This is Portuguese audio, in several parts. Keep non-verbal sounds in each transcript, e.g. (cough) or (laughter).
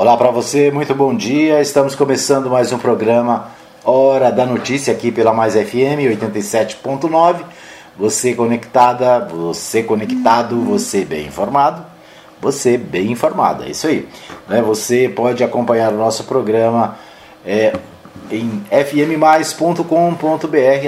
Olá para você, muito bom dia. Estamos começando mais um programa Hora da Notícia aqui pela Mais FM 87.9. Você conectada, você conectado, você bem informado, você bem informada. É isso aí. Né? Você pode acompanhar o nosso programa é, em fmmais.com.br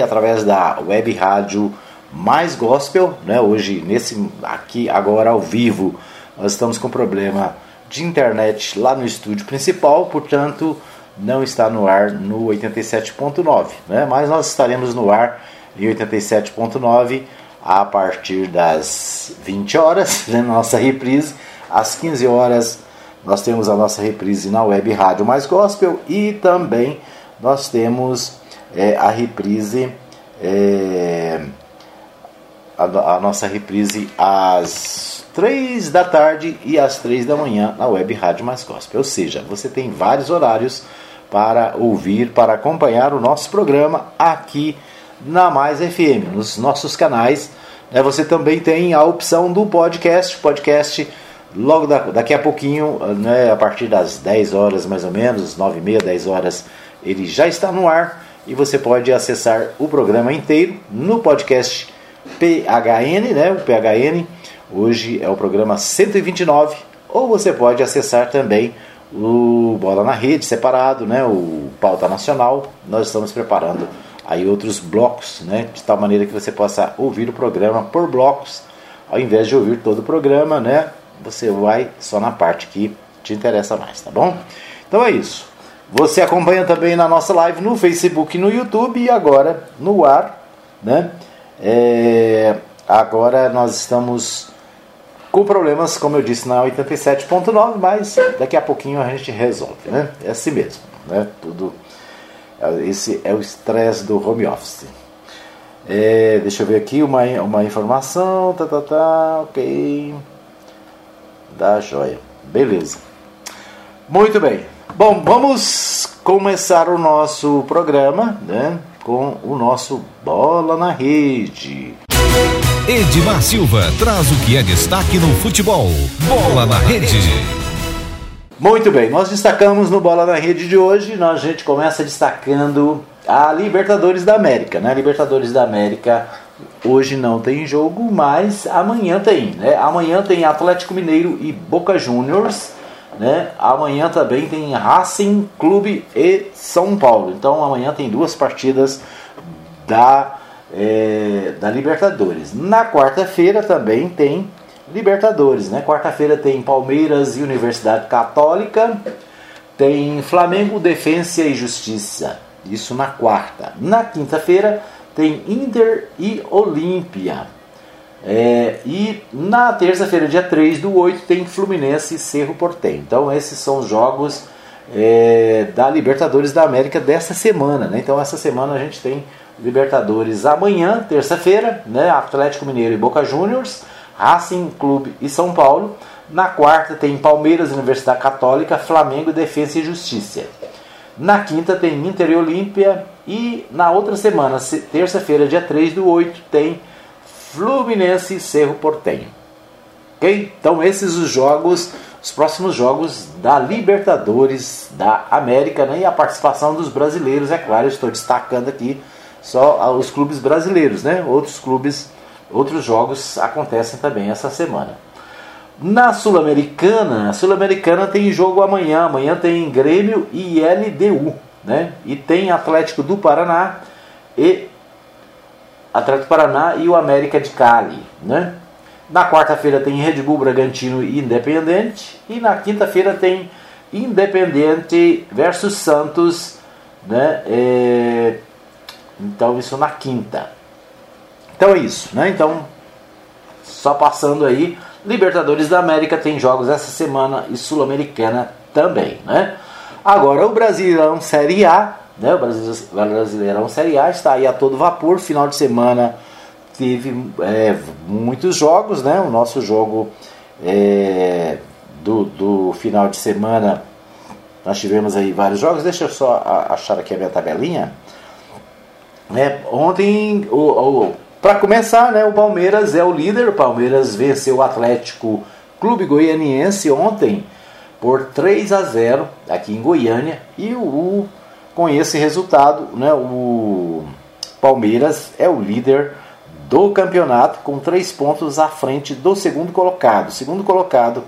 através da web rádio Mais Gospel. Né? Hoje, nesse aqui agora ao vivo, nós estamos com problema de internet lá no estúdio principal, portanto não está no ar no 87.9, né? mas nós estaremos no ar em 87.9 a partir das 20 horas, né? nossa reprise, às 15 horas nós temos a nossa reprise na web Rádio Mais Gospel e também nós temos é, a reprise, é, a, a nossa reprise às 3 da tarde e às 3 da manhã na Web Rádio Mais Gospel. Ou seja, você tem vários horários para ouvir, para acompanhar o nosso programa aqui na Mais FM, nos nossos canais. Né? Você também tem a opção do podcast, podcast logo daqui a pouquinho, né, a partir das 10 horas mais ou menos, 9 e meia, 10 horas, ele já está no ar e você pode acessar o programa inteiro no podcast PHN, né, o PHN, Hoje é o programa 129, ou você pode acessar também o Bola na Rede separado, né, o Pauta Nacional. Nós estamos preparando aí outros blocos, né, de tal maneira que você possa ouvir o programa por blocos, ao invés de ouvir todo o programa, né, você vai só na parte que te interessa mais, tá bom? Então é isso. Você acompanha também na nossa live no Facebook no YouTube e agora no ar, né? É, agora nós estamos com problemas, como eu disse, na 87.9, mas daqui a pouquinho a gente resolve, né? É assim mesmo, né? Tudo, esse é o estresse do home office. É, deixa eu ver aqui uma, uma informação, tá, tá, tá, ok, da joia, beleza. Muito bem, bom, vamos começar o nosso programa, né? Com o nosso Bola na Rede. Edmar Silva traz o que é destaque no futebol. Bola na rede. Muito bem, nós destacamos no Bola na Rede de hoje. A gente começa destacando a Libertadores da América. Né? Libertadores da América hoje não tem jogo, mas amanhã tem. Né? Amanhã tem Atlético Mineiro e Boca Juniors. Né? Amanhã também tem Racing Clube e São Paulo. Então amanhã tem duas partidas da é, da Libertadores. Na quarta-feira também tem Libertadores, né? Quarta-feira tem Palmeiras e Universidade Católica, tem Flamengo, Defensa e Justiça. Isso na quarta. Na quinta-feira tem Inter e Olímpia. É, e na terça-feira, dia 3 do 8, tem Fluminense e Cerro Portem. Então, esses são os jogos é, da Libertadores da América dessa semana. Né? Então, essa semana a gente tem Libertadores amanhã, terça-feira, né? Atlético Mineiro e Boca Juniors, Racing Clube e São Paulo. Na quarta tem Palmeiras, Universidade Católica, Flamengo, Defesa e Justiça. Na quinta tem Inter e Olímpia. E na outra semana, terça-feira, dia 3 do 8, tem Fluminense e Cerro Portenho. Ok? Então esses os jogos, os próximos jogos da Libertadores da América né? e a participação dos brasileiros, é claro, estou destacando aqui só os clubes brasileiros, né? Outros clubes, outros jogos acontecem também essa semana. Na Sul-Americana, a Sul-Americana tem jogo amanhã. Amanhã tem Grêmio e LDU, né? E tem Atlético do Paraná e Atlético do Paraná e o América de Cali, né? Na quarta-feira tem Red Bull Bragantino e Independente e na quinta-feira tem Independente versus Santos, né? É então isso na quinta. Então é isso, né? Então, só passando aí, Libertadores da América tem jogos essa semana e Sul-Americana também, né? Agora o Brasileirão Série A, né? O Brasileirão Série A está aí a todo vapor, final de semana teve é, muitos jogos, né? O nosso jogo é, do, do final de semana nós tivemos aí vários jogos. Deixa eu só achar aqui a minha tabelinha. É, ontem, o, o para começar, né, o Palmeiras é o líder. O Palmeiras venceu o Atlético Clube Goianiense ontem por 3 a 0 aqui em Goiânia e o, com esse resultado, né, o Palmeiras é o líder do campeonato com três pontos à frente do segundo colocado. O segundo colocado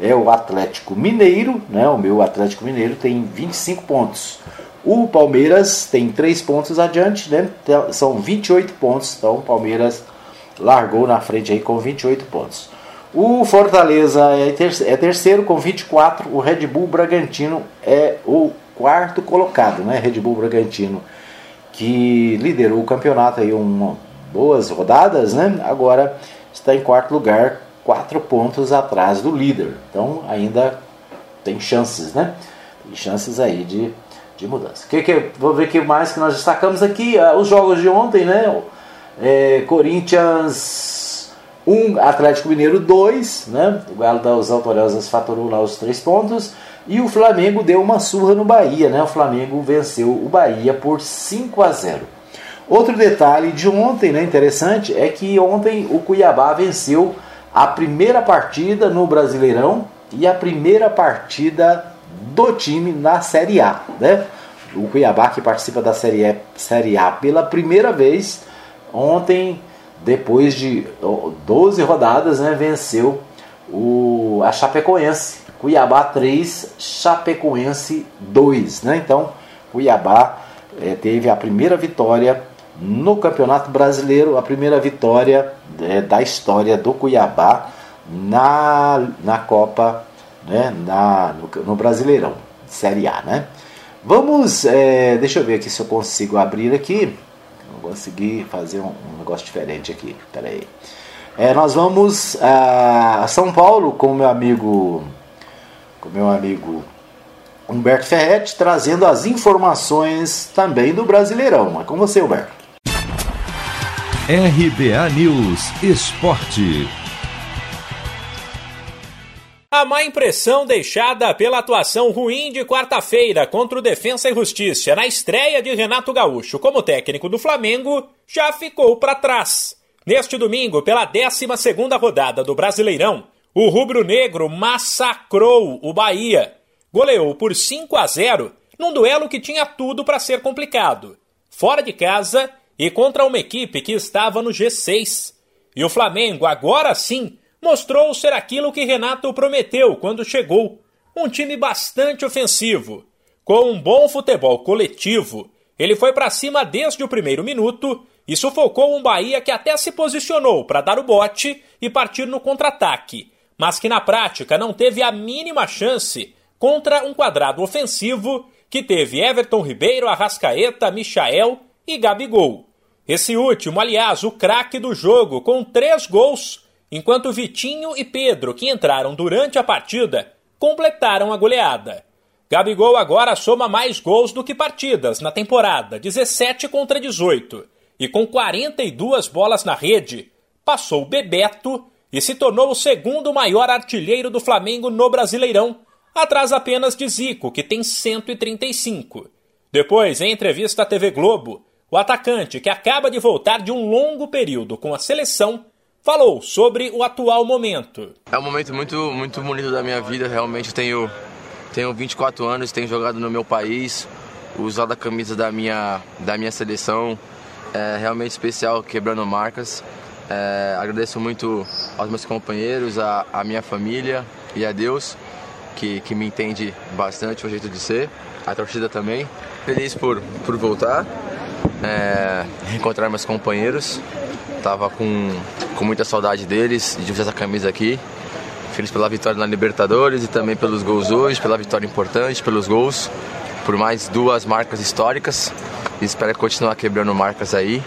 é o Atlético Mineiro, né? O meu Atlético Mineiro tem 25 pontos. O Palmeiras tem 3 pontos adiante, né? Então, são 28 pontos. Então o Palmeiras largou na frente aí com 28 pontos. O Fortaleza é, é terceiro com 24. O Red Bull Bragantino é o quarto colocado, né? Red Bull Bragantino que liderou o campeonato aí uma boas rodadas, né? Agora está em quarto lugar, quatro pontos atrás do líder. Então ainda tem chances, né? Tem chances aí de de mudança. Que, que, vou ver o que mais que nós destacamos aqui. Uh, os jogos de ontem, né? É, Corinthians 1, Atlético Mineiro 2, né? O Galo das Autoriosas faturou lá os três pontos. E o Flamengo deu uma surra no Bahia, né? O Flamengo venceu o Bahia por 5 a 0. Outro detalhe de ontem, né, interessante, é que ontem o Cuiabá venceu a primeira partida no Brasileirão e a primeira partida do time na Série A. Né? O Cuiabá que participa da Série, e, Série A pela primeira vez ontem, depois de 12 rodadas, né, venceu o, a Chapecoense. Cuiabá 3, Chapecoense 2. Né? Então, Cuiabá é, teve a primeira vitória no Campeonato Brasileiro, a primeira vitória é, da história do Cuiabá na, na Copa né, na, no, no Brasileirão, Série A, né? Vamos, é, deixa eu ver aqui se eu consigo abrir aqui. Vou conseguir fazer um, um negócio diferente aqui. Pera aí. É, nós vamos a São Paulo com meu amigo, com meu amigo Humberto Ferretti, trazendo as informações também do Brasileirão. É com você, Humberto. RBA News Esporte. A má impressão deixada pela atuação ruim de quarta-feira contra o Defensa e Justiça na estreia de Renato Gaúcho como técnico do Flamengo já ficou para trás. Neste domingo, pela 12 rodada do Brasileirão, o rubro-negro massacrou o Bahia. Goleou por 5 a 0 num duelo que tinha tudo para ser complicado. Fora de casa e contra uma equipe que estava no G6. E o Flamengo, agora sim, mostrou ser aquilo que Renato prometeu quando chegou: um time bastante ofensivo. Com um bom futebol coletivo, ele foi para cima desde o primeiro minuto e sufocou um Bahia que até se posicionou para dar o bote e partir no contra-ataque, mas que na prática não teve a mínima chance contra um quadrado ofensivo que teve Everton Ribeiro, Arrascaeta, Michael e Gabigol. Esse último, aliás, o craque do jogo, com três gols enquanto Vitinho e Pedro, que entraram durante a partida, completaram a goleada. Gabigol agora soma mais gols do que partidas na temporada, 17 contra 18, e com 42 bolas na rede, passou Bebeto e se tornou o segundo maior artilheiro do Flamengo no Brasileirão, atrás apenas de Zico, que tem 135. Depois, em entrevista à TV Globo, o atacante, que acaba de voltar de um longo período com a seleção, falou sobre o atual momento. É um momento muito, muito bonito da minha vida, realmente tenho, tenho 24 anos, tenho jogado no meu país, usado a camisa da minha, da minha seleção, é realmente especial, quebrando marcas. É, agradeço muito aos meus companheiros, a, a minha família e a Deus, que, que me entende bastante o jeito de ser, a torcida também. Feliz por, por voltar, é, reencontrar meus companheiros Tava com, com muita saudade deles, de usar essa camisa aqui. Feliz pela vitória na Libertadores e também pelos gols hoje, pela vitória importante, pelos gols, por mais duas marcas históricas. E espero continuar quebrando marcas aí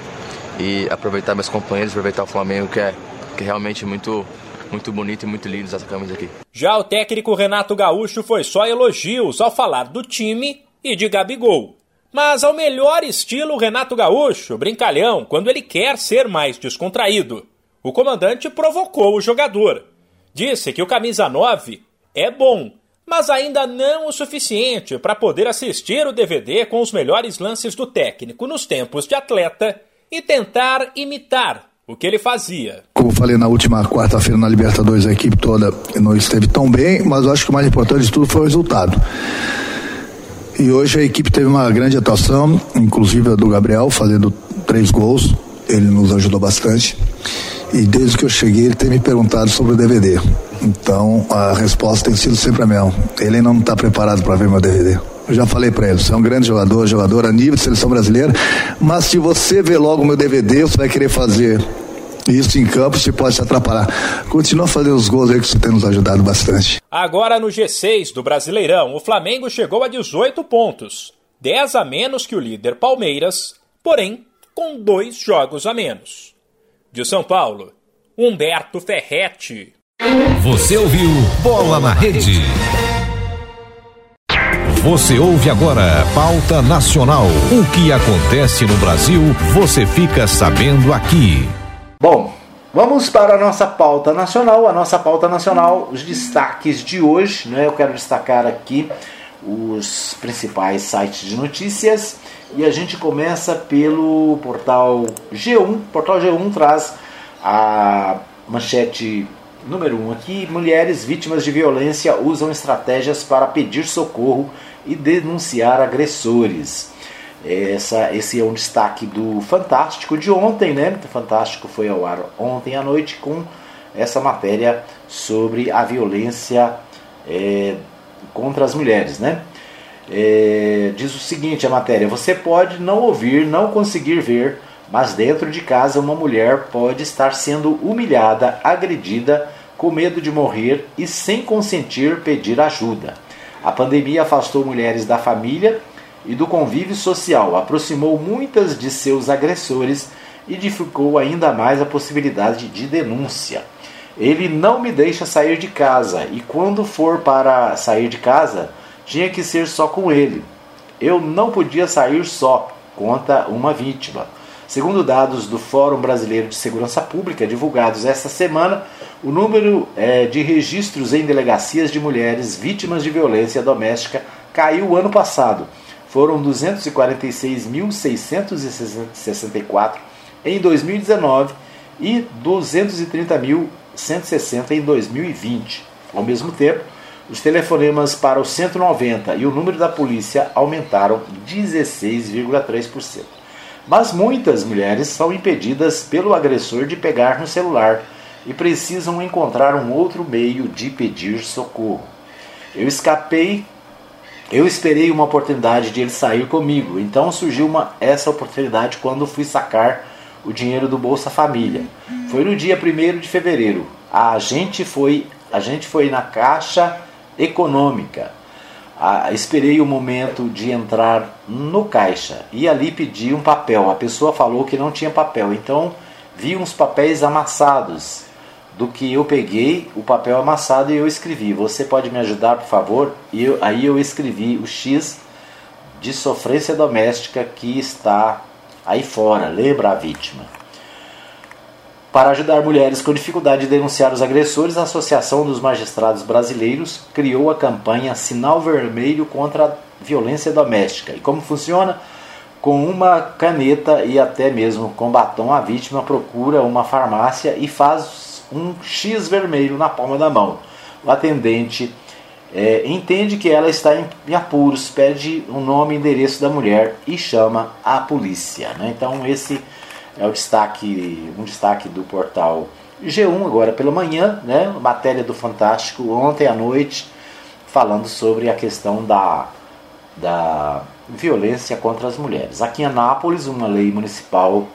e aproveitar meus companheiros, aproveitar o Flamengo, que é, que é realmente muito, muito bonito e muito lindo essa camisa aqui. Já o técnico Renato Gaúcho foi só elogios ao falar do time e de Gabigol mas ao melhor estilo Renato Gaúcho, brincalhão, quando ele quer ser mais descontraído. O comandante provocou o jogador. Disse que o camisa 9 é bom, mas ainda não o suficiente para poder assistir o DVD com os melhores lances do técnico nos tempos de atleta e tentar imitar o que ele fazia. Como falei na última quarta-feira na Libertadores, a equipe toda não esteve tão bem, mas eu acho que o mais importante de tudo foi o resultado. E hoje a equipe teve uma grande atuação, inclusive a do Gabriel, fazendo três gols. Ele nos ajudou bastante. E desde que eu cheguei, ele tem me perguntado sobre o DVD. Então a resposta tem sido sempre a mesma. Ele ainda não está preparado para ver meu DVD. Eu já falei para ele, você é um grande jogador, jogador a nível de seleção brasileira, mas se você ver logo meu DVD, você vai querer fazer isso em campo, você pode se atrapalhar. Continua fazendo os gols aí que você tem nos ajudado bastante. Agora no G6 do Brasileirão, o Flamengo chegou a 18 pontos, 10 a menos que o líder Palmeiras, porém com dois jogos a menos. De São Paulo, Humberto Ferretti. Você ouviu Bola na Rede. Você ouve agora Pauta Nacional. O que acontece no Brasil, você fica sabendo aqui. Bom, vamos para a nossa pauta nacional. A nossa pauta nacional, os destaques de hoje. Né? Eu quero destacar aqui os principais sites de notícias. E a gente começa pelo portal G1. O portal G1 traz a manchete número 1 um aqui: mulheres vítimas de violência usam estratégias para pedir socorro e denunciar agressores. Essa, esse é um destaque do Fantástico de ontem, né? O Fantástico foi ao ar ontem à noite com essa matéria sobre a violência é, contra as mulheres, né? É, diz o seguinte a matéria: você pode não ouvir, não conseguir ver, mas dentro de casa uma mulher pode estar sendo humilhada, agredida, com medo de morrer e sem consentir pedir ajuda. A pandemia afastou mulheres da família e do convívio social, aproximou muitas de seus agressores e dificultou ainda mais a possibilidade de denúncia. Ele não me deixa sair de casa e quando for para sair de casa, tinha que ser só com ele. Eu não podia sair só, conta uma vítima. Segundo dados do Fórum Brasileiro de Segurança Pública, divulgados esta semana, o número é, de registros em delegacias de mulheres vítimas de violência doméstica caiu ano passado. Foram 246.664 em 2019 e 230.160 em 2020. Ao mesmo tempo, os telefonemas para o 190 e o número da polícia aumentaram 16,3%. Mas muitas mulheres são impedidas pelo agressor de pegar no celular e precisam encontrar um outro meio de pedir socorro. Eu escapei, eu esperei uma oportunidade de ele sair comigo, então surgiu uma, essa oportunidade quando fui sacar o dinheiro do Bolsa Família. Foi no dia 1 de fevereiro. A gente foi, a gente foi na Caixa Econômica. Ah, esperei o momento de entrar no caixa e ali pedi um papel. A pessoa falou que não tinha papel, então vi uns papéis amassados do que eu peguei o papel amassado e eu escrevi. Você pode me ajudar, por favor? E eu, aí eu escrevi o X de sofrência doméstica que está aí fora. Lembra a vítima. Para ajudar mulheres com dificuldade de denunciar os agressores, a Associação dos Magistrados Brasileiros criou a campanha Sinal Vermelho contra a Violência Doméstica. E como funciona? Com uma caneta e até mesmo com batom, a vítima procura uma farmácia e faz um X vermelho na palma da mão. O atendente é, entende que ela está em, apuros, pede o nome e endereço da mulher e chama a polícia. Né? Então esse é o destaque, um destaque do portal G1 agora pela manhã, né? matéria do Fantástico ontem à noite, falando sobre a questão da, da violência contra as mulheres. Aqui em Anápolis, uma lei municipal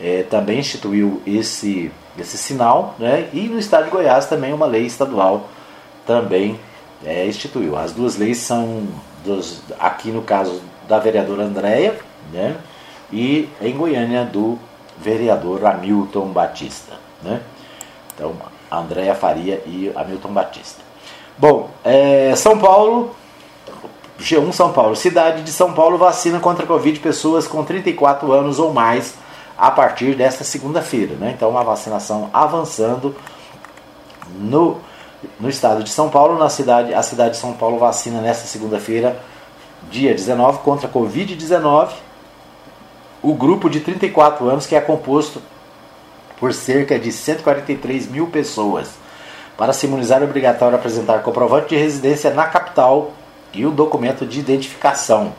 é, também instituiu esse esse sinal, né? E no estado de Goiás também uma lei estadual também é, instituiu. As duas leis são dos, aqui no caso da vereadora Andréia, né? E em Goiânia do vereador Hamilton Batista, né? Então, Andréia Faria e Hamilton Batista. Bom, é, São Paulo, G1 São Paulo, cidade de São Paulo vacina contra a Covid pessoas com 34 anos ou mais a partir desta segunda-feira. Né? Então, a vacinação avançando no, no estado de São Paulo. Na cidade, a cidade de São Paulo vacina nesta segunda-feira, dia 19, contra a Covid-19. O grupo de 34 anos, que é composto por cerca de 143 mil pessoas. Para se imunizar é obrigatório apresentar comprovante de residência na capital e o documento de identificação.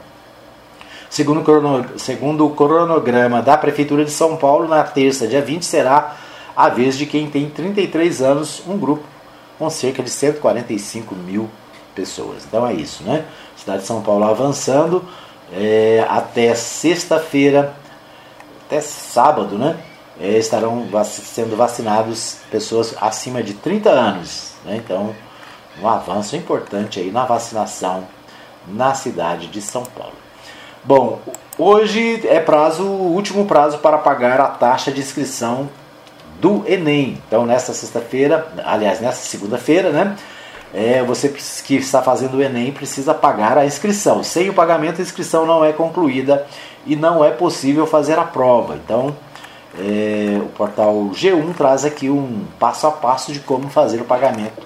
Segundo o cronograma da Prefeitura de São Paulo, na terça, dia 20, será a vez de quem tem 33 anos, um grupo com cerca de 145 mil pessoas. Então é isso, né? Cidade de São Paulo avançando é, até sexta-feira, até sábado, né? É, estarão vac sendo vacinados pessoas acima de 30 anos. Né? Então, um avanço importante aí na vacinação na cidade de São Paulo. Bom, hoje é prazo, o último prazo para pagar a taxa de inscrição do Enem. Então, nessa sexta-feira, aliás, nessa segunda-feira, né? É, você que está fazendo o Enem precisa pagar a inscrição. Sem o pagamento, a inscrição não é concluída e não é possível fazer a prova. Então, é, o portal G1 traz aqui um passo a passo de como fazer o pagamento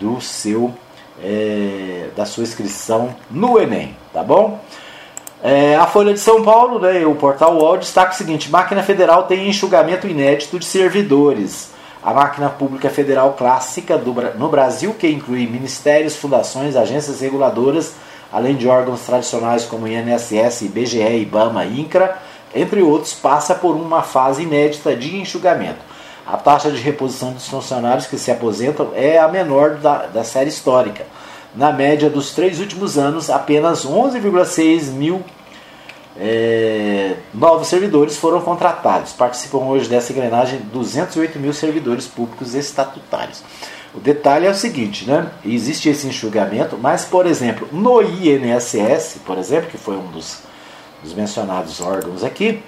do seu é, da sua inscrição no Enem, tá bom? É, a Folha de São Paulo, né, o portal UOL, destaca o seguinte: máquina federal tem enxugamento inédito de servidores. A máquina pública federal clássica do, no Brasil, que inclui ministérios, fundações, agências reguladoras, além de órgãos tradicionais como INSS, IBGE, IBAMA, INCRA, entre outros, passa por uma fase inédita de enxugamento. A taxa de reposição dos funcionários que se aposentam é a menor da, da série histórica na média dos três últimos anos, apenas 11,6 mil é, novos servidores foram contratados. Participam hoje dessa engrenagem 208 mil servidores públicos estatutários. O detalhe é o seguinte, né? Existe esse enxugamento, mas, por exemplo, no INSS, por exemplo, que foi um dos, dos mencionados órgãos aqui,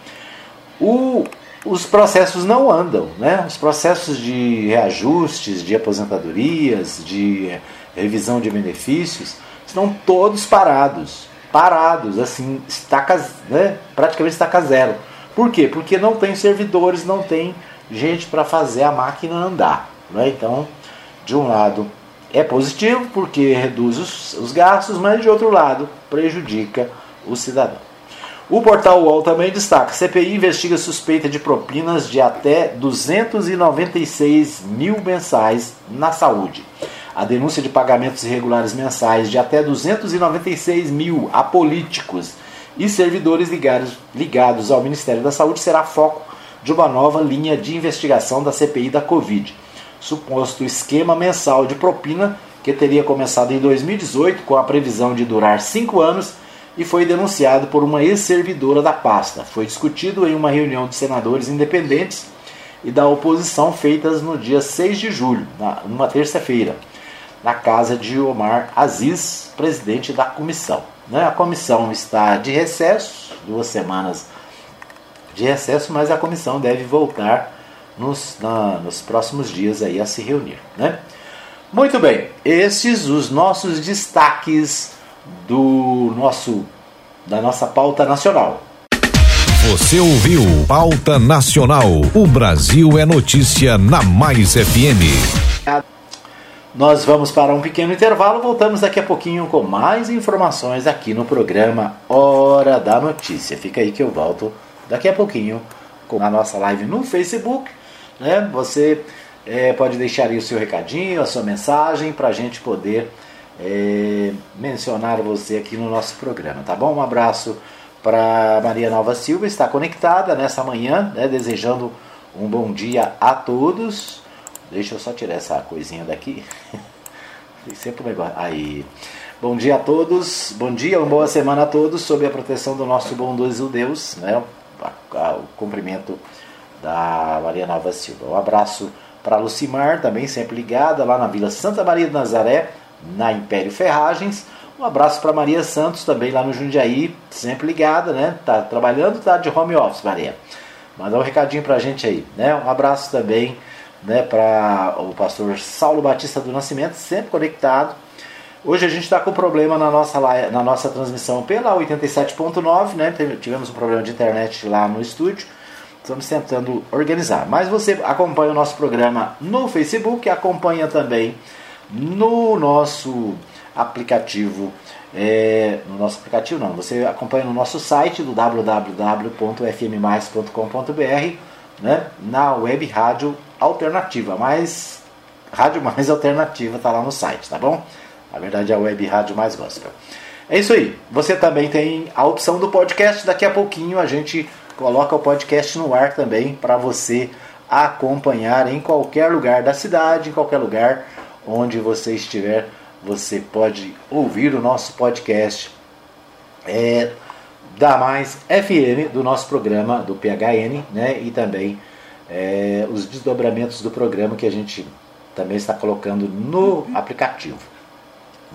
o, os processos não andam, né? Os processos de reajustes, de aposentadorias, de revisão de benefícios, estão todos parados. Parados, assim, estaca, né? praticamente estaca zero. Por quê? Porque não tem servidores, não tem gente para fazer a máquina andar. Né? Então, de um lado é positivo porque reduz os, os gastos, mas de outro lado prejudica o cidadão. O portal UOL também destaca: CPI investiga suspeita de propinas de até 296 mil mensais na saúde a denúncia de pagamentos irregulares mensais de até 296 mil a políticos e servidores ligados, ligados ao Ministério da Saúde será foco de uma nova linha de investigação da CPI da Covid. Suposto esquema mensal de propina que teria começado em 2018 com a previsão de durar cinco anos e foi denunciado por uma ex-servidora da pasta. Foi discutido em uma reunião de senadores independentes e da oposição feitas no dia 6 de julho, numa terça-feira na casa de Omar Aziz, presidente da comissão. Né? A comissão está de recesso, duas semanas de recesso, mas a comissão deve voltar nos, na, nos próximos dias aí a se reunir. Né? Muito bem, esses os nossos destaques do nosso da nossa pauta nacional. Você ouviu Pauta Nacional. O Brasil é notícia na Mais FM. Nós vamos para um pequeno intervalo, voltamos daqui a pouquinho com mais informações aqui no programa Hora da Notícia. Fica aí que eu volto daqui a pouquinho com a nossa live no Facebook. Né? Você é, pode deixar aí o seu recadinho, a sua mensagem para a gente poder é, mencionar você aqui no nosso programa, tá bom? Um abraço para Maria Nova Silva, está conectada nessa manhã, né? desejando um bom dia a todos Deixa eu só tirar essa coisinha daqui. (laughs) Sempre um. Aí. Bom dia a todos. Bom dia, uma boa semana a todos, sob a proteção do nosso bondoso Deus, né? O cumprimento da Maria Nova Silva. Um abraço para Lucimar, também sempre ligada lá na Vila Santa Maria de Nazaré, na Império Ferragens. Um abraço para Maria Santos, também lá no Jundiaí, sempre ligada, né? Tá trabalhando, tá de home office, Maria. Mandar um recadinho para a gente aí, né? Um abraço também né, para o pastor Saulo Batista do Nascimento, sempre conectado. Hoje a gente está com problema na nossa, na nossa transmissão pela 87.9, né? Tivemos um problema de internet lá no estúdio. Estamos tentando organizar. Mas você acompanha o nosso programa no Facebook, acompanha também no nosso aplicativo. É, no nosso aplicativo não, você acompanha no nosso site do www.fmmais.com.br né, na web rádio alternativa, mas rádio mais (laughs) alternativa tá lá no site, tá bom? Na verdade é a web rádio mais gospel. É isso aí. Você também tem a opção do podcast. Daqui a pouquinho a gente coloca o podcast no ar também para você acompanhar em qualquer lugar da cidade, em qualquer lugar onde você estiver, você pode ouvir o nosso podcast é, da Mais FM, do nosso programa do PHN, né? E também é, os desdobramentos do programa que a gente também está colocando no aplicativo.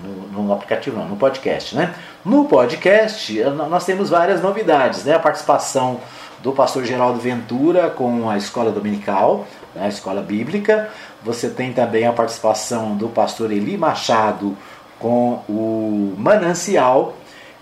No, no, aplicativo não, no podcast, né? No podcast nós temos várias novidades, né? A participação do pastor Geraldo Ventura com a escola dominical, né? a escola bíblica. Você tem também a participação do pastor Eli Machado com o Manancial.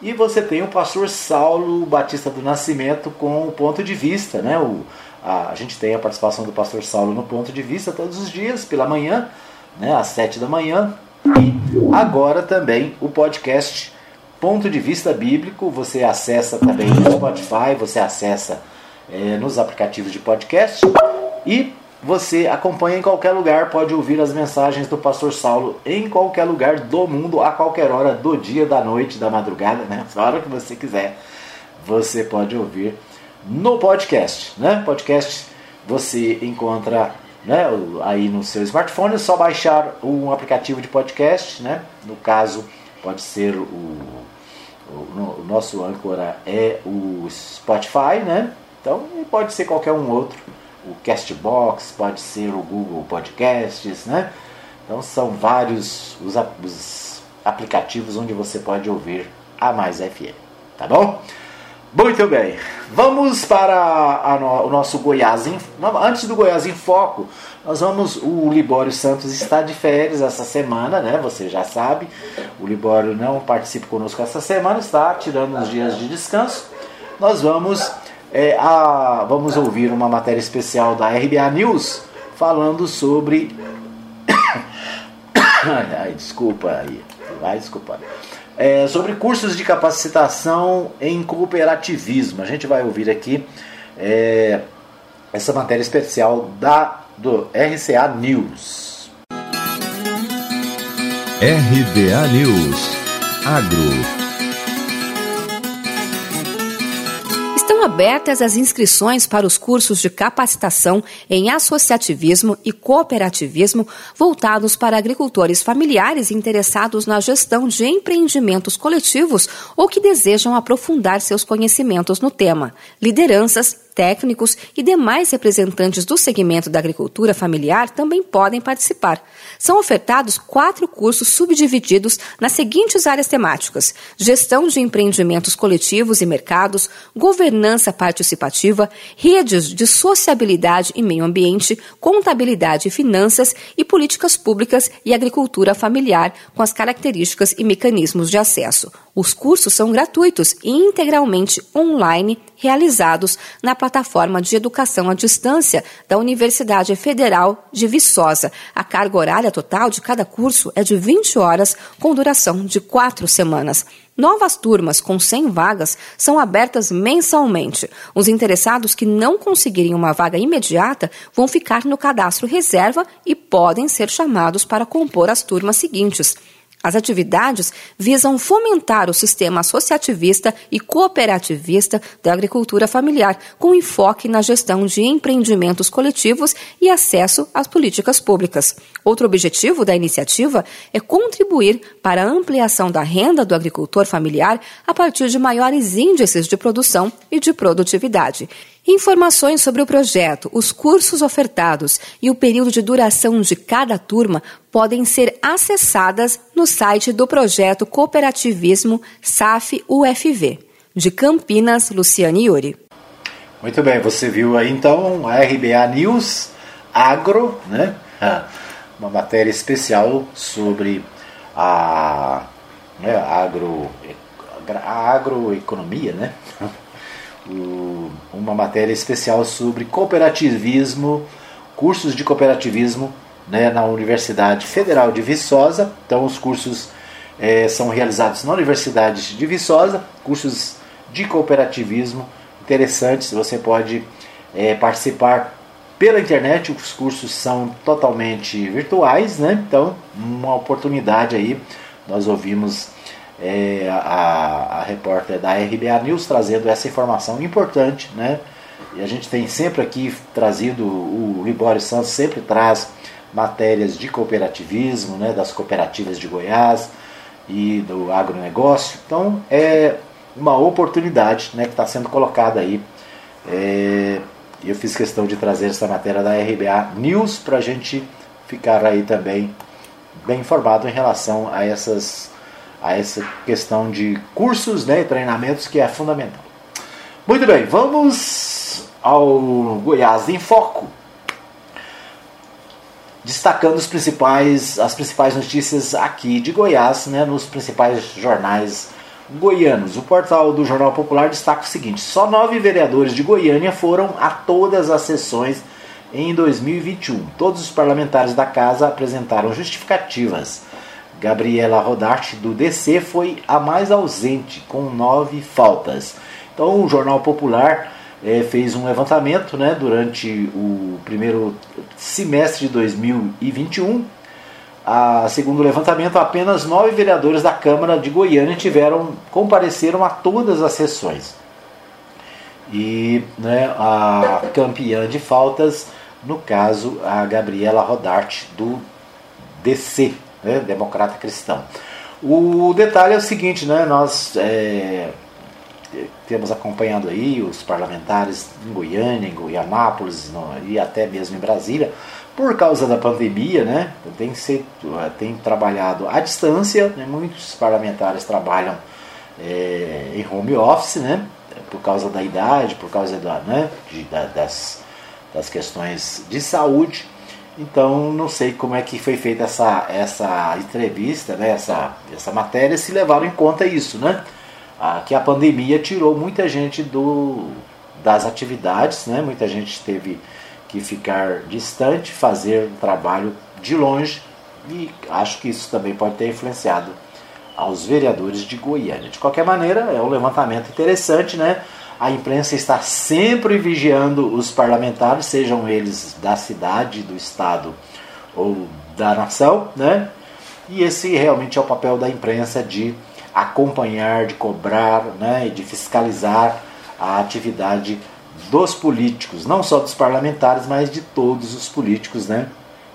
E você tem o pastor Saulo Batista do Nascimento com o ponto de vista, né? O, a, gente tem a participação do pastor Saulo no ponto de vista todos os dias, pela manhã, né? às sete da manhã. E agora também o podcast Ponto de Vista Bíblico. Você acessa também no Spotify, você acessa é, nos aplicativos de podcast e você acompanha em qualquer lugar, pode ouvir as mensagens do pastor Saulo em qualquer lugar do mundo, a qualquer hora do dia, da noite, da madrugada, né? A hora que você quiser, você pode ouvir no podcast, né? Podcast você encontra né, aí no seu smartphone, é só baixar um aplicativo de podcast, né? No caso, pode ser o, o, o nosso âncora é o Spotify, né? Então, pode ser qualquer um outro o Castbox, pode ser o Google Podcasts, né? Então são vários os, os aplicativos onde você pode ouvir a Mais FM, tá bom? Muito bem, vamos para no, o nosso Goiás em, Antes do Goiás em Foco, nós vamos. O Libório Santos está de férias essa semana, né? Você já sabe. O Libório não participa conosco essa semana, está tirando uns dias de descanso. Nós vamos é, a, vamos ouvir uma matéria especial da RBA News falando sobre. (coughs) Ai, desculpa aí, vai desculpa. É, sobre cursos de capacitação em cooperativismo. A gente vai ouvir aqui é, essa matéria especial da do RCA News. RBA News Agro abertas as inscrições para os cursos de capacitação em associativismo e cooperativismo voltados para agricultores familiares interessados na gestão de empreendimentos coletivos ou que desejam aprofundar seus conhecimentos no tema. Lideranças, técnicos e demais representantes do segmento da agricultura familiar também podem participar. São ofertados quatro cursos subdivididos nas seguintes áreas temáticas: gestão de empreendimentos coletivos e mercados, governança participativa, redes de sociabilidade e meio ambiente, contabilidade e finanças e políticas públicas e agricultura familiar com as características e mecanismos de acesso. Os cursos são gratuitos e integralmente online, realizados na plataforma de educação à distância da Universidade Federal de Viçosa. A carga horária total de cada curso é de 20 horas, com duração de quatro semanas. Novas turmas com 100 vagas são abertas mensalmente. Os interessados que não conseguirem uma vaga imediata vão ficar no cadastro reserva e podem ser chamados para compor as turmas seguintes. As atividades visam fomentar o sistema associativista e cooperativista da agricultura familiar, com enfoque na gestão de empreendimentos coletivos e acesso às políticas públicas. Outro objetivo da iniciativa é contribuir para a ampliação da renda do agricultor familiar a partir de maiores índices de produção e de produtividade. Informações sobre o projeto, os cursos ofertados e o período de duração de cada turma podem ser acessadas no site do projeto Cooperativismo SAF UFV. De Campinas, Luciane Yuri. Muito bem, você viu aí então a RBA News Agro, né? Uma matéria especial sobre a, né, agro, a agroeconomia, né? (laughs) uma matéria especial sobre cooperativismo, cursos de cooperativismo né, na Universidade Federal de Viçosa. Então, os cursos é, são realizados na Universidade de Viçosa, cursos de cooperativismo interessantes. Você pode é, participar pela internet, os cursos são totalmente virtuais, né? Então, uma oportunidade aí. Nós ouvimos é, a, a repórter da RBA News trazendo essa informação importante, né? E a gente tem sempre aqui trazido, o Libório Santos sempre traz matérias de cooperativismo, né, das cooperativas de Goiás e do agronegócio. Então é uma oportunidade né, que está sendo colocada aí. É, eu fiz questão de trazer essa matéria da RBA News para a gente ficar aí também bem informado em relação a essas a essa questão de cursos né, e treinamentos que é fundamental. Muito bem, vamos ao Goiás em Foco, destacando os principais, as principais notícias aqui de Goiás, né, nos principais jornais goianos. O portal do Jornal Popular destaca o seguinte: só nove vereadores de Goiânia foram a todas as sessões em 2021. Todos os parlamentares da casa apresentaram justificativas. Gabriela Rodarte, do DC, foi a mais ausente, com nove faltas. Então, o Jornal Popular é, fez um levantamento né, durante o primeiro semestre de 2021. A, segundo o levantamento, apenas nove vereadores da Câmara de Goiânia tiveram compareceram a todas as sessões. E né, a campeã de faltas, no caso, a Gabriela Rodarte, do DC, né, Democrata Cristão. O detalhe é o seguinte, né, nós é, temos acompanhando aí os parlamentares em Goiânia, em Goianápolis no, e até mesmo em Brasília, por causa da pandemia, né, tem, ser, tem trabalhado à distância, né, muitos parlamentares trabalham é, em home office, né, por causa da idade, por causa da, né, de, da, das, das questões de saúde. Então, não sei como é que foi feita essa, essa entrevista, né, essa, essa matéria, se levaram em conta isso, né? Ah, que a pandemia tirou muita gente do, das atividades, né? muita gente teve que ficar distante, fazer trabalho de longe e acho que isso também pode ter influenciado aos vereadores de Goiânia. De qualquer maneira, é um levantamento interessante, né? A imprensa está sempre vigiando os parlamentares, sejam eles da cidade, do estado ou da nação, né? E esse realmente é o papel da imprensa de acompanhar, de cobrar né, e de fiscalizar a atividade dos políticos, não só dos parlamentares, mas de todos os políticos né,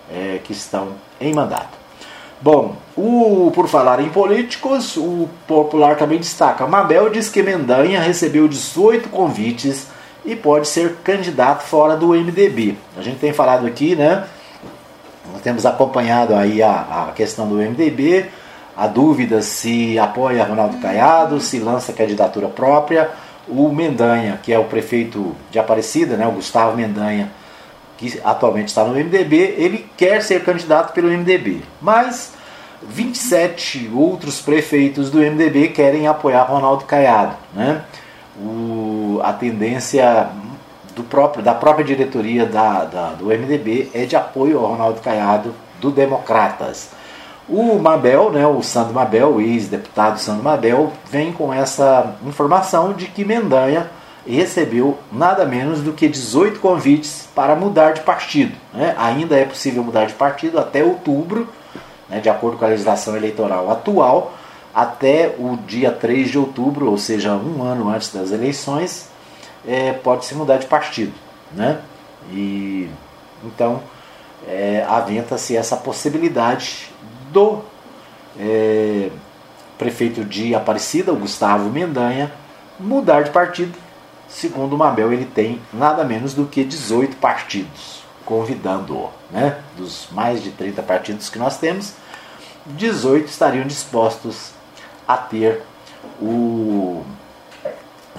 é, que estão em mandato. Bom, o, por falar em políticos, o Popular também destaca: Mabel diz que Mendanha recebeu 18 convites e pode ser candidato fora do MDB. A gente tem falado aqui, né? Nós temos acompanhado aí a, a questão do MDB, a dúvida se apoia Ronaldo Caiado, se lança candidatura própria. O Mendanha, que é o prefeito de Aparecida, né, o Gustavo Mendanha, que atualmente está no MDB, ele quer ser candidato pelo MDB. Mas 27 outros prefeitos do MDB querem apoiar Ronaldo Caiado. Né? O, a tendência do próprio, da própria diretoria da, da, do MDB é de apoio ao Ronaldo Caiado do Democratas. O Mabel, né, o Sandro Mabel, o ex-deputado Sandro Mabel, vem com essa informação de que Mendanha recebeu nada menos do que 18 convites para mudar de partido. Né? Ainda é possível mudar de partido até outubro, né, de acordo com a legislação eleitoral atual, até o dia 3 de outubro, ou seja, um ano antes das eleições, é, pode-se mudar de partido. Né? E, então, é, aventa-se essa possibilidade do é, prefeito de Aparecida, o Gustavo Mendanha, mudar de partido. Segundo o Mabel, ele tem nada menos do que 18 partidos convidando-o. Né? Dos mais de 30 partidos que nós temos, 18 estariam dispostos a ter o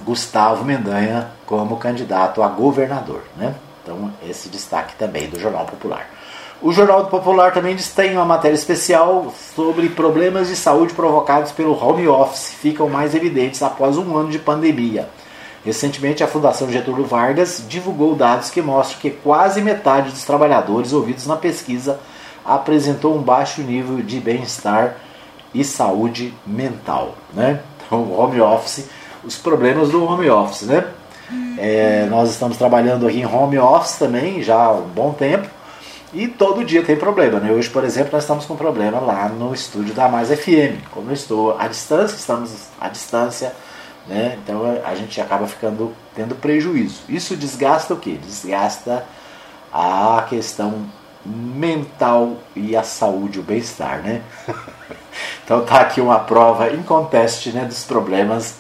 Gustavo Mendanha como candidato a governador. Né? Então, esse destaque também do Jornal Popular. O Jornal Popular também tem uma matéria especial sobre problemas de saúde provocados pelo home office ficam mais evidentes após um ano de pandemia. Recentemente, a Fundação Getúlio Vargas divulgou dados que mostram que quase metade dos trabalhadores ouvidos na pesquisa apresentou um baixo nível de bem-estar e saúde mental. Né? Então, home office, os problemas do home office. Né? É, nós estamos trabalhando aqui em home office também já há um bom tempo e todo dia tem problema. Né? Hoje, por exemplo, nós estamos com problema lá no estúdio da Mais FM. Como eu estou à distância, estamos à distância, né? então a gente acaba ficando tendo prejuízo. Isso desgasta o que? Desgasta a questão mental e a saúde, o bem-estar, né? (laughs) então tá aqui uma prova inconteste né, dos problemas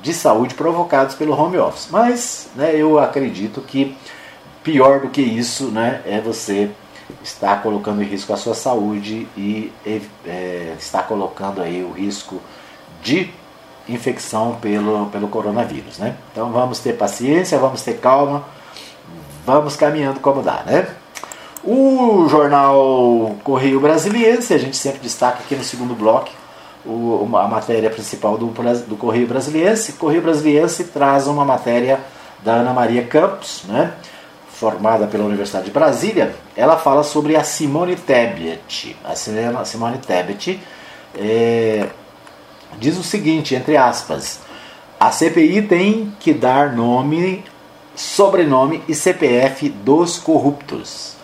de saúde provocados pelo home office. Mas né, eu acredito que pior do que isso né, é você estar colocando em risco a sua saúde e é, está colocando aí o risco de infecção pelo, pelo coronavírus. Né? Então vamos ter paciência, vamos ter calma, vamos caminhando como dá. Né? O jornal Correio Brasiliense, a gente sempre destaca aqui no segundo bloco o, a matéria principal do, do Correio Brasiliense. Correio Brasiliense traz uma matéria da Ana Maria Campos, né, formada pela Universidade de Brasília. Ela fala sobre a Simone Tebet. A Simone Tebet é, diz o seguinte, entre aspas, a CPI tem que dar nome, sobrenome e CPF dos corruptos.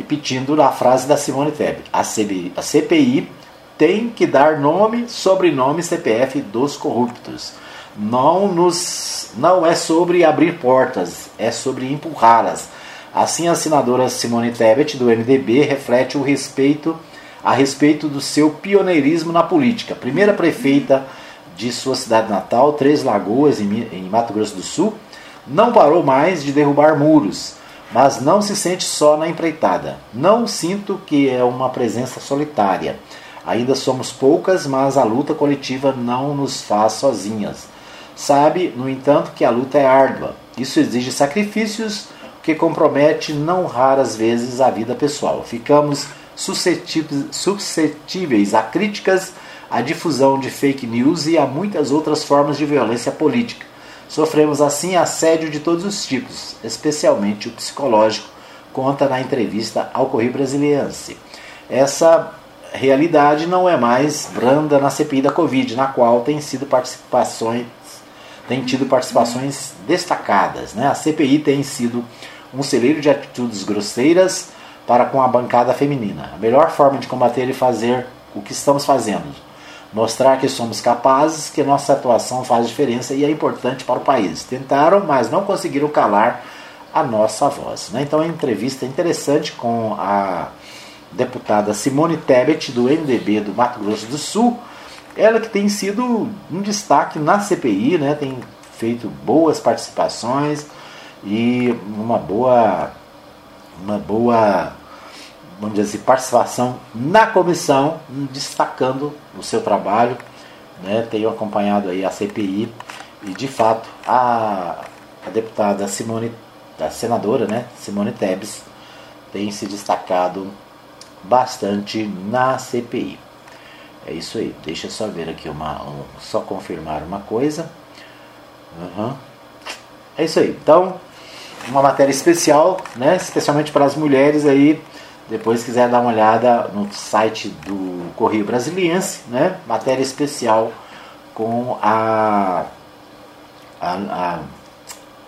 Repetindo a frase da Simone Tebet, a a CPI tem que dar nome, sobrenome CPF dos corruptos. Não, nos, não é sobre abrir portas, é sobre empurrá-las. Assim, a senadora Simone Tebet, do MDB, reflete o respeito a respeito do seu pioneirismo na política. Primeira prefeita de sua cidade natal, Três Lagoas, em Mato Grosso do Sul, não parou mais de derrubar muros, mas não se sente só na empreitada. Não sinto que é uma presença solitária. Ainda somos poucas, mas a luta coletiva não nos faz sozinhas. Sabe, no entanto, que a luta é árdua. Isso exige sacrifícios que compromete não raras vezes a vida pessoal. Ficamos suscetíveis a críticas, à difusão de fake news e a muitas outras formas de violência política. Sofremos assim assédio de todos os tipos, especialmente o psicológico, conta na entrevista ao Correio Brasiliense. Essa realidade não é mais branda na CPI da Covid, na qual tem sido participações tem tido participações destacadas. Né? A CPI tem sido um celeiro de atitudes grosseiras para com a bancada feminina. A melhor forma de combater e fazer o que estamos fazendo mostrar que somos capazes, que nossa atuação faz diferença e é importante para o país. Tentaram, mas não conseguiram calar a nossa voz. Né? Então, é uma entrevista interessante com a deputada Simone Tebet, do MDB do Mato Grosso do Sul. Ela que tem sido um destaque na CPI, né? tem feito boas participações e uma boa, uma boa vamos dizer assim, participação na comissão, destacando o seu trabalho. Né? Tenho acompanhado aí a CPI e de fato a, a deputada Simone, a senadora né? Simone Tebes, tem se destacado bastante na CPI. É isso aí. Deixa eu só ver aqui uma. Um, só confirmar uma coisa. Uhum. É isso aí. Então, uma matéria especial, né? Especialmente para as mulheres aí depois quiser dar uma olhada no site do Correio Brasiliense, né? Matéria especial com a, a, a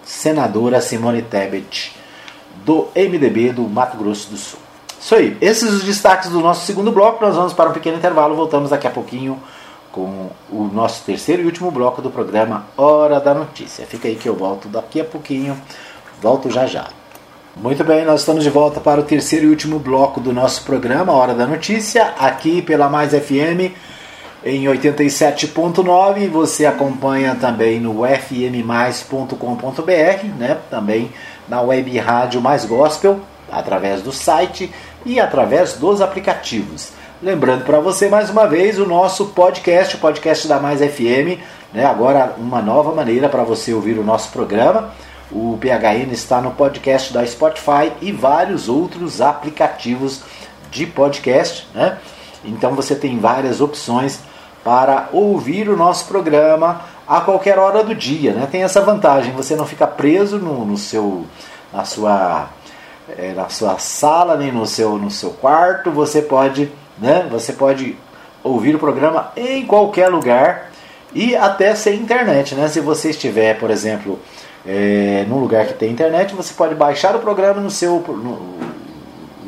senadora Simone Tebet do MDB do Mato Grosso do Sul. Isso aí. Esses os destaques do nosso segundo bloco. Nós vamos para um pequeno intervalo. Voltamos daqui a pouquinho com o nosso terceiro e último bloco do programa Hora da Notícia. Fica aí que eu volto daqui a pouquinho. Volto já já. Muito bem, nós estamos de volta para o terceiro e último bloco do nosso programa, Hora da Notícia, aqui pela Mais FM em 87.9. Você acompanha também no fmmais.com.br, né? também na web rádio Mais Gospel, através do site e através dos aplicativos. Lembrando para você mais uma vez o nosso podcast, o podcast da Mais FM, né? agora uma nova maneira para você ouvir o nosso programa o PHN está no podcast da Spotify e vários outros aplicativos de podcast, né? Então você tem várias opções para ouvir o nosso programa a qualquer hora do dia, né? Tem essa vantagem, você não fica preso no, no seu, na sua, é, na sua sala nem no seu, no seu quarto. Você pode, né? Você pode ouvir o programa em qualquer lugar e até sem internet, né? Se você estiver, por exemplo, é, num lugar que tem internet, você pode baixar o programa no seu, no,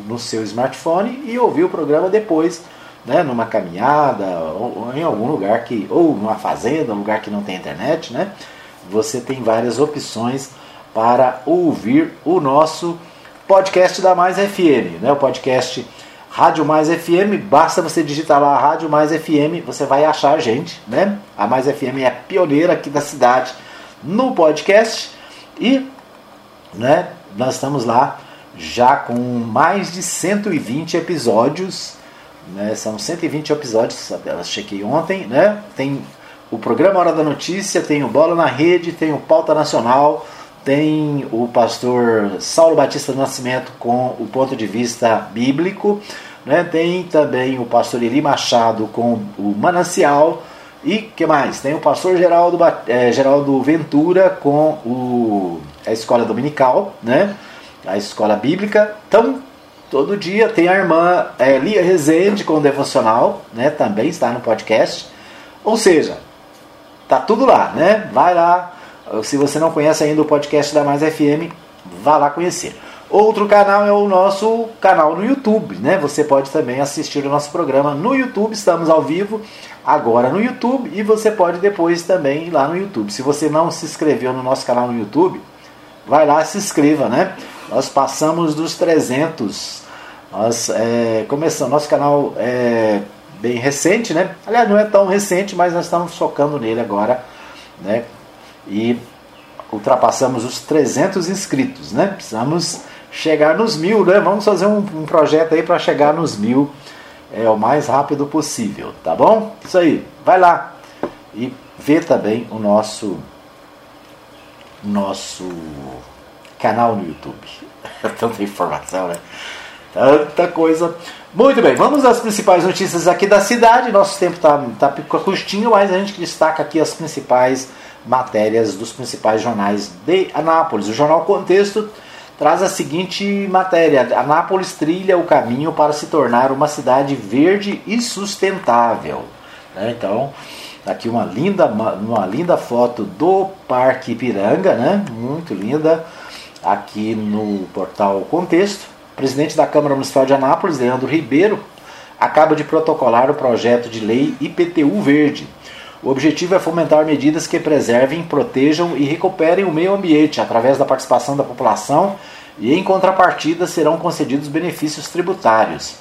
no seu smartphone e ouvir o programa depois, né? Numa caminhada ou, ou em algum lugar que ou numa fazenda, um lugar que não tem internet, né? Você tem várias opções para ouvir o nosso podcast da Mais FM, né? O podcast Rádio Mais FM, basta você digitar lá Rádio Mais FM, você vai achar a gente, né? A Mais FM é pioneira aqui da cidade no podcast e, né, nós estamos lá já com mais de 120 episódios, né? São 120 episódios, eu chequei ontem, né? Tem o programa Hora da Notícia, tem o Bola na Rede, tem o Pauta Nacional, tem o pastor Saulo Batista do Nascimento com o ponto de vista bíblico, né? tem também o pastor Eli Machado com o Manancial, e que mais? Tem o pastor Geraldo, é, Geraldo Ventura com o, a escola dominical, né? a escola bíblica. Então, todo dia tem a irmã é, Lia Rezende com o devocional, né? também está no podcast. Ou seja, tá tudo lá, né? Vai lá, se você não conhece ainda o podcast da Mais FM, vá lá conhecer. Outro canal é o nosso canal no YouTube, né? Você pode também assistir o nosso programa no YouTube, estamos ao vivo agora no YouTube e você pode depois também ir lá no YouTube. Se você não se inscreveu no nosso canal no YouTube, vai lá se inscreva, né? Nós passamos dos 300. Nós é, começamos, nosso canal é bem recente, né? Aliás, não é tão recente, mas nós estamos focando nele agora, né? e ultrapassamos os 300 inscritos, né? Precisamos chegar nos mil, né? Vamos fazer um, um projeto aí para chegar nos mil é, o mais rápido possível, tá bom? Isso aí, vai lá e vê também o nosso nosso canal no YouTube. (laughs) Tanta informação, né? Tanta coisa. Muito bem, vamos às principais notícias aqui da cidade. Nosso tempo está tá, curtinho, mas a gente destaca aqui as principais matérias dos principais jornais de Anápolis. O jornal Contexto traz a seguinte matéria: Anápolis trilha o caminho para se tornar uma cidade verde e sustentável. Né? Então, aqui uma linda, uma linda foto do Parque Ipiranga, né? muito linda, aqui no portal Contexto. O presidente da Câmara Municipal de Anápolis, Leandro Ribeiro, acaba de protocolar o projeto de lei IPTU Verde o objetivo é fomentar medidas que preservem, protejam e recuperem o meio ambiente através da participação da população e, em contrapartida, serão concedidos benefícios tributários.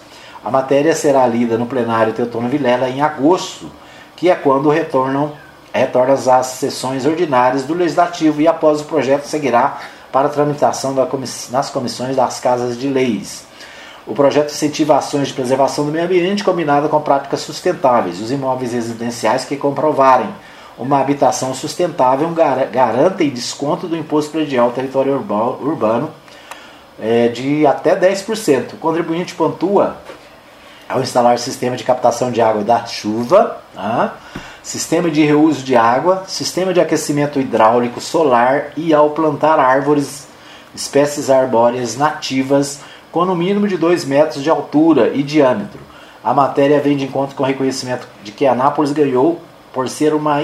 A matéria será lida no plenário Teutônio Vilela em agosto, que é quando retornam, retornam as sessões ordinárias do Legislativo e após o projeto seguirá para tramitação nas comissões das casas de leis. O projeto incentiva ações de preservação do meio ambiente combinada com práticas sustentáveis. Os imóveis residenciais que comprovarem uma habitação sustentável garantem desconto do imposto predial território urbano é, de até 10%. O contribuinte pontua ao instalar sistema de captação de água da chuva, tá? sistema de reuso de água, sistema de aquecimento hidráulico solar e ao plantar árvores, espécies arbóreas nativas com no mínimo de 2 metros de altura e diâmetro. A matéria vem de encontro com o reconhecimento de que Anápolis ganhou por ser uma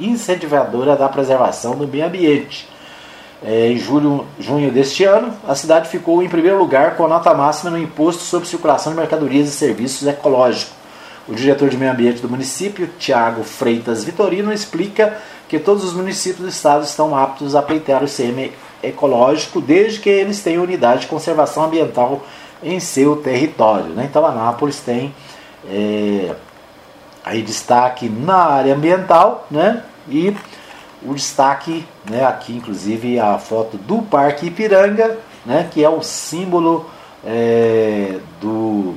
incentivadora da preservação do meio ambiente. É, em julho, junho deste ano, a cidade ficou em primeiro lugar com a nota máxima no Imposto sobre Circulação de Mercadorias e Serviços Ecológicos. O diretor de meio ambiente do município, Tiago Freitas Vitorino, explica que todos os municípios do estado estão aptos a pleitear o CM ecológico, desde que eles tenham unidade de conservação ambiental em seu território. Né? Então, Anápolis tem é, aí destaque na área ambiental, né? E o destaque, né, aqui inclusive a foto do Parque Ipiranga, né, que é o símbolo é, do,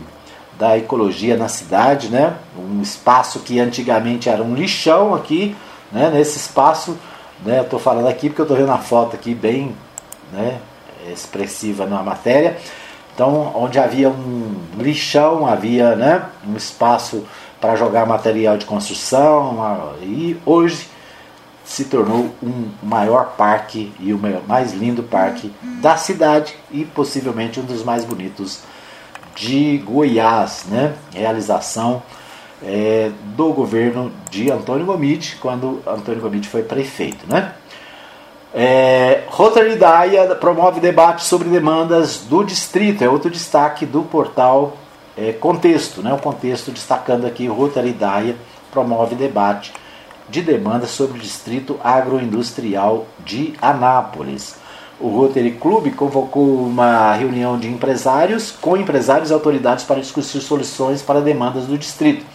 da ecologia na cidade, né? Um espaço que antigamente era um lixão aqui, né? Nesse espaço né? Estou falando aqui porque eu estou vendo a foto aqui bem né, expressiva na matéria. Então, onde havia um lixão, havia né, um espaço para jogar material de construção, e hoje se tornou um maior parque e o mais lindo parque da cidade e possivelmente um dos mais bonitos de Goiás, né? Realização é, do governo de Antônio Gomide, quando Antônio Gomide foi prefeito. Né? É, Rotary Daia promove debate sobre demandas do distrito, é outro destaque do portal é, Contexto. Né? O Contexto destacando aqui, Rotary Daia promove debate de demandas sobre o distrito agroindustrial de Anápolis. O Rotary Club convocou uma reunião de empresários com empresários e autoridades para discutir soluções para demandas do distrito.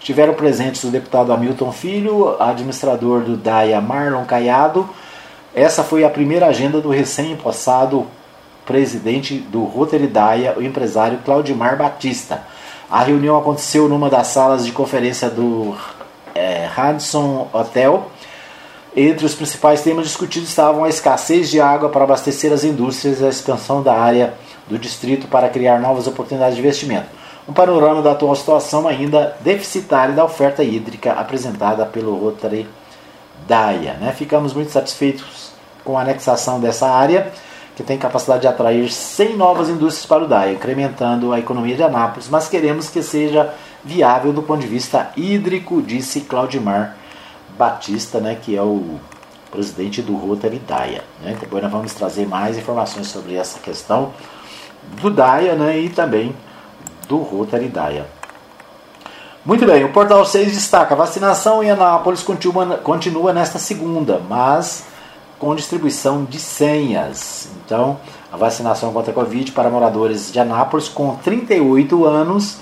Estiveram presentes o deputado Hamilton Filho, administrador do DAIA Marlon Caiado. Essa foi a primeira agenda do recém-empossado presidente do Rotary DAIA, o empresário Claudimar Batista. A reunião aconteceu numa das salas de conferência do é, Hotel. Entre os principais temas discutidos estavam a escassez de água para abastecer as indústrias e a expansão da área do distrito para criar novas oportunidades de investimento um panorama da atual situação ainda deficitária da oferta hídrica apresentada pelo Rotary Daia. Né? Ficamos muito satisfeitos com a anexação dessa área, que tem capacidade de atrair 100 novas indústrias para o Daia, incrementando a economia de Anápolis, mas queremos que seja viável do ponto de vista hídrico, disse Claudimar Batista, né, que é o presidente do Rotary Daia. Né? Depois nós vamos trazer mais informações sobre essa questão do Daia né, e também do Rotary Daia. Muito bem, o Portal 6 destaca: vacinação em Anápolis continua, continua nesta segunda, mas com distribuição de senhas. Então, a vacinação contra a Covid para moradores de Anápolis com 38 anos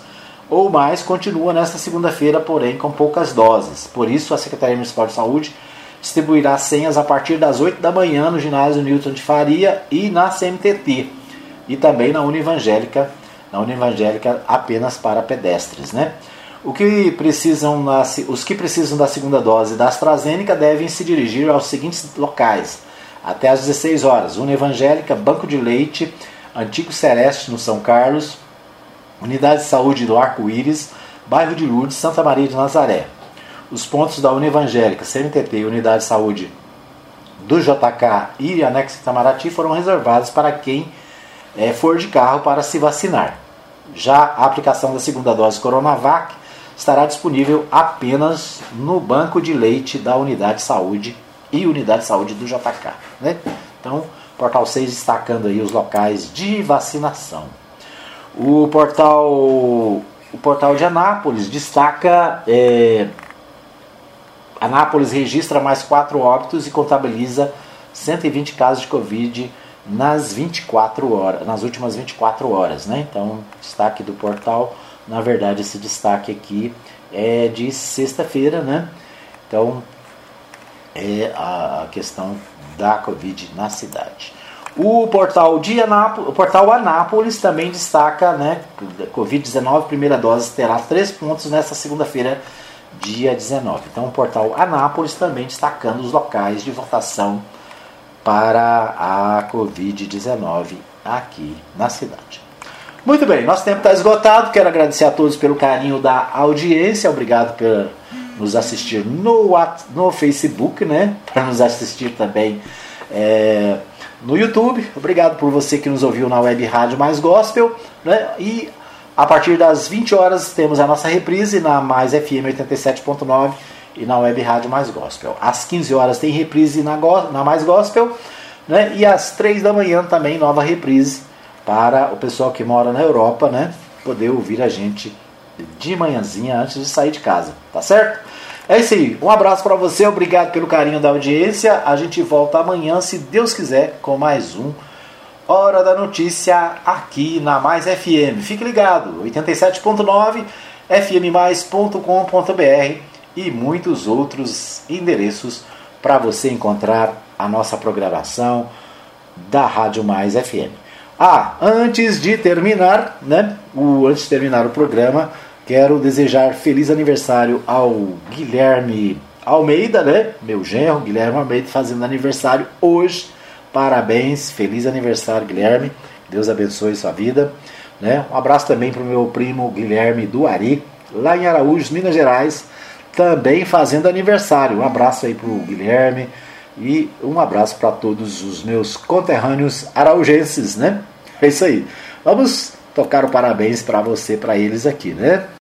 ou mais continua nesta segunda-feira, porém com poucas doses. Por isso, a Secretaria Municipal de Saúde distribuirá senhas a partir das 8 da manhã no ginásio Newton de Faria e na CMTT e também na Univangélica na União Evangélica apenas para pedestres. Né? O que precisam os que precisam da segunda dose da AstraZeneca devem se dirigir aos seguintes locais até às 16 horas: União Evangélica, Banco de Leite, Antigo Celeste no São Carlos, Unidade de Saúde do Arco-Íris, Bairro de Lourdes, Santa Maria de Nazaré. Os pontos da União Evangélica, CNTT e Unidade de Saúde do JK e Anexo Itamaraty foram reservados para quem é, for de carro para se vacinar. Já a aplicação da segunda dose Coronavac estará disponível apenas no banco de leite da Unidade de Saúde e Unidade de Saúde do JK. Né? Então, portal 6 destacando aí os locais de vacinação. O portal, o portal de Anápolis destaca. É, Anápolis registra mais quatro óbitos e contabiliza 120 casos de Covid nas 24 horas, nas últimas 24 horas, né? Então, destaque do portal, na verdade esse destaque aqui é de sexta-feira, né? Então, é a questão da Covid na cidade. O portal, de Anápolis, o portal Anápolis também destaca, né, Covid-19, primeira dose terá três pontos nesta segunda-feira, dia 19. Então, o portal Anápolis também destacando os locais de votação para a Covid-19 aqui na cidade. Muito bem, nosso tempo está esgotado. Quero agradecer a todos pelo carinho da audiência. Obrigado por nos assistir no, no Facebook, né? (laughs) Para nos assistir também é, no YouTube. Obrigado por você que nos ouviu na Web Rádio Mais Gospel. Né? E a partir das 20 horas temos a nossa reprise na Mais FM 87.9 e na Web Rádio Mais Gospel. Às 15 horas tem reprise na, na Mais Gospel, né? E às 3 da manhã também nova reprise para o pessoal que mora na Europa, né? Poder ouvir a gente de manhãzinha antes de sair de casa, tá certo? É isso aí. Um abraço para você, obrigado pelo carinho da audiência. A gente volta amanhã, se Deus quiser, com mais um Hora da Notícia aqui na Mais FM. Fique ligado, 87.9 fmmais.com.br e muitos outros endereços para você encontrar a nossa programação da Rádio Mais FM. Ah, antes de terminar, né? O, antes de terminar o programa, quero desejar feliz aniversário ao Guilherme Almeida, né? Meu genro, Guilherme Almeida, fazendo aniversário hoje. Parabéns, feliz aniversário, Guilherme. Deus abençoe sua vida. Né? Um abraço também para o meu primo Guilherme Duari, lá em Araújo, Minas Gerais também fazendo aniversário. Um abraço aí para o Guilherme e um abraço para todos os meus conterrâneos araugenses, né? É isso aí. Vamos tocar o parabéns para você, para eles aqui, né?